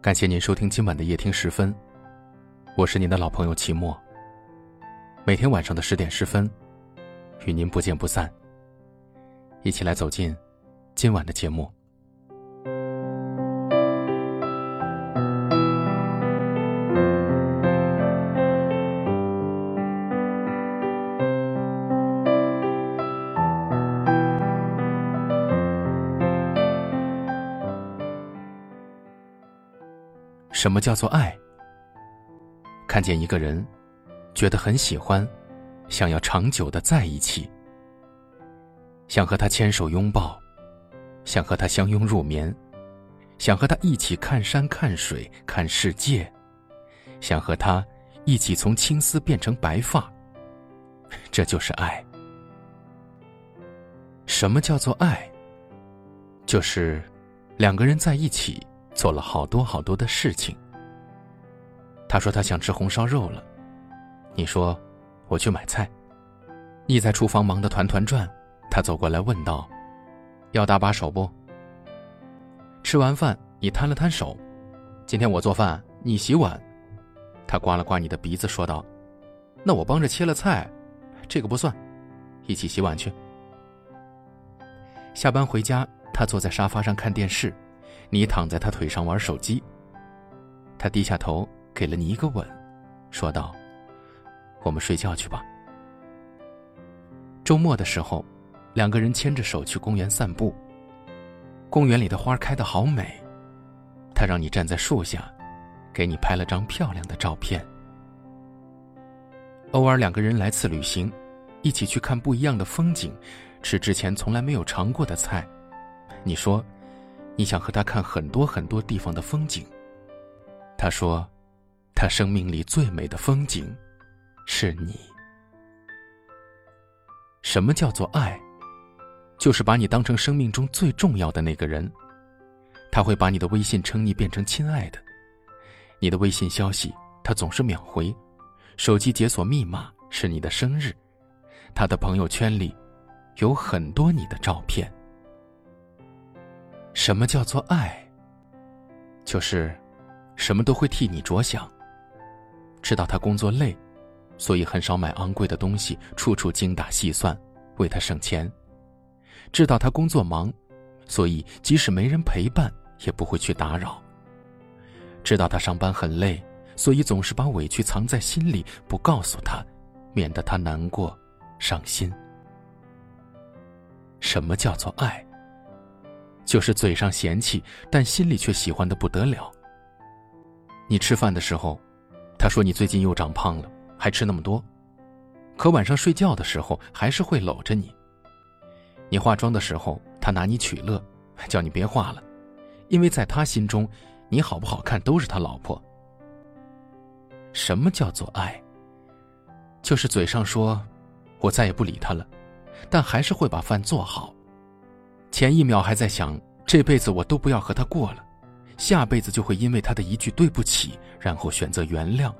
感谢您收听今晚的夜听十分，我是您的老朋友齐墨。每天晚上的十点十分，与您不见不散。一起来走进今晚的节目。什么叫做爱？看见一个人，觉得很喜欢，想要长久的在一起，想和他牵手拥抱，想和他相拥入眠，想和他一起看山看水看世界，想和他一起从青丝变成白发，这就是爱。什么叫做爱？就是两个人在一起。做了好多好多的事情。他说他想吃红烧肉了，你说我去买菜。你在厨房忙得团团转，他走过来问道：“要搭把手不？”吃完饭，你摊了摊手：“今天我做饭，你洗碗。”他刮了刮你的鼻子，说道：“那我帮着切了菜，这个不算，一起洗碗去。”下班回家，他坐在沙发上看电视。你躺在他腿上玩手机，他低下头给了你一个吻，说道：“我们睡觉去吧。”周末的时候，两个人牵着手去公园散步。公园里的花开得好美，他让你站在树下，给你拍了张漂亮的照片。偶尔两个人来次旅行，一起去看不一样的风景，吃之前从来没有尝过的菜。你说。你想和他看很多很多地方的风景。他说，他生命里最美的风景，是你。什么叫做爱？就是把你当成生命中最重要的那个人。他会把你的微信称昵变成亲爱的，你的微信消息他总是秒回，手机解锁密码是你的生日，他的朋友圈里有很多你的照片。什么叫做爱？就是，什么都会替你着想。知道他工作累，所以很少买昂贵的东西，处处精打细算，为他省钱。知道他工作忙，所以即使没人陪伴，也不会去打扰。知道他上班很累，所以总是把委屈藏在心里，不告诉他，免得他难过、伤心。什么叫做爱？就是嘴上嫌弃，但心里却喜欢的不得了。你吃饭的时候，他说你最近又长胖了，还吃那么多；可晚上睡觉的时候，还是会搂着你。你化妆的时候，他拿你取乐，叫你别化了，因为在他心中，你好不好看都是他老婆。什么叫做爱？就是嘴上说，我再也不理他了，但还是会把饭做好。前一秒还在想这辈子我都不要和他过了，下辈子就会因为他的一句对不起，然后选择原谅。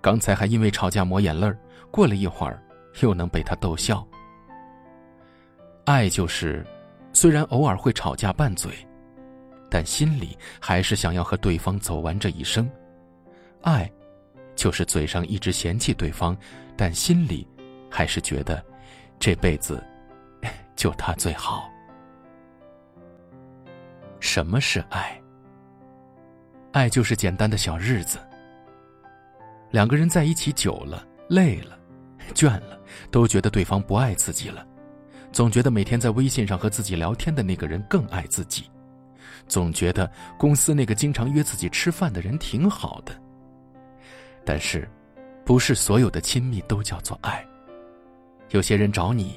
刚才还因为吵架抹眼泪过了一会儿又能被他逗笑。爱就是，虽然偶尔会吵架拌嘴，但心里还是想要和对方走完这一生。爱，就是嘴上一直嫌弃对方，但心里还是觉得这辈子 就他最好。什么是爱？爱就是简单的小日子。两个人在一起久了，累了，倦了，都觉得对方不爱自己了，总觉得每天在微信上和自己聊天的那个人更爱自己，总觉得公司那个经常约自己吃饭的人挺好的。但是，不是所有的亲密都叫做爱。有些人找你，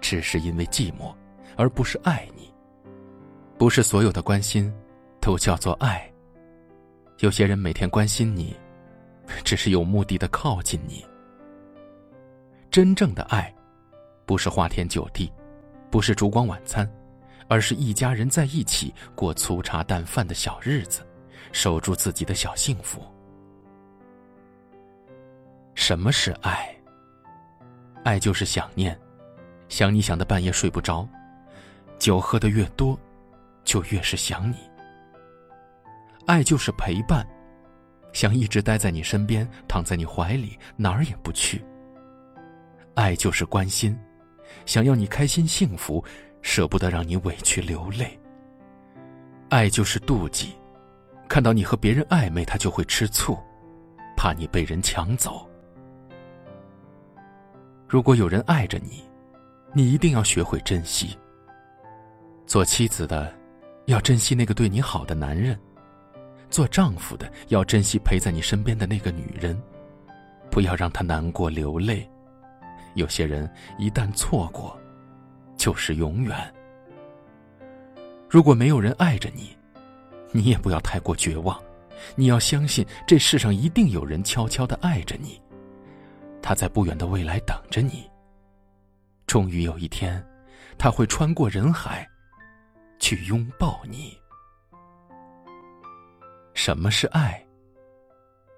只是因为寂寞，而不是爱你。不是所有的关心，都叫做爱。有些人每天关心你，只是有目的的靠近你。真正的爱，不是花天酒地，不是烛光晚餐，而是一家人在一起过粗茶淡饭的小日子，守住自己的小幸福。什么是爱？爱就是想念，想你想的半夜睡不着，酒喝的越多，就越是想你。爱就是陪伴，想一直待在你身边，躺在你怀里，哪儿也不去。爱就是关心，想要你开心幸福，舍不得让你委屈流泪。爱就是妒忌，看到你和别人暧昧，他就会吃醋，怕你被人抢走。如果有人爱着你，你一定要学会珍惜。做妻子的，要珍惜那个对你好的男人；做丈夫的，要珍惜陪在你身边的那个女人，不要让她难过流泪。有些人一旦错过，就是永远。如果没有人爱着你，你也不要太过绝望，你要相信这世上一定有人悄悄的爱着你。他在不远的未来等着你。终于有一天，他会穿过人海，去拥抱你。什么是爱？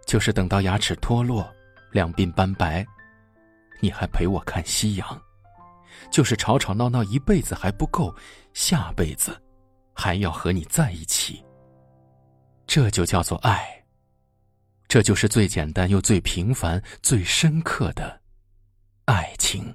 就是等到牙齿脱落，两鬓斑白，你还陪我看夕阳；就是吵吵闹闹一辈子还不够，下辈子还要和你在一起。这就叫做爱。这就是最简单又最平凡、最深刻的爱情。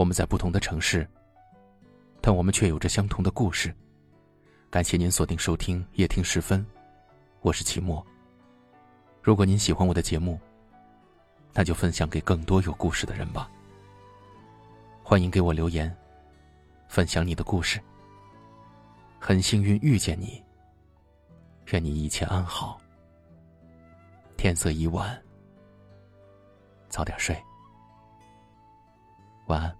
我们在不同的城市，但我们却有着相同的故事。感谢您锁定收听夜听时分，我是齐墨。如果您喜欢我的节目，那就分享给更多有故事的人吧。欢迎给我留言，分享你的故事。很幸运遇见你，愿你一切安好。天色已晚，早点睡，晚安。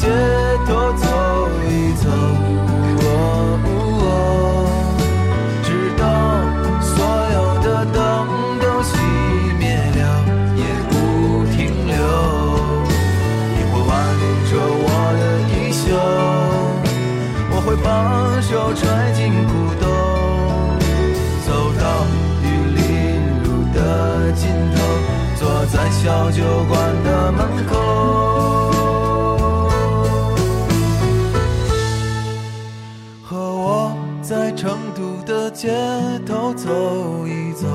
街成都的街头走一走，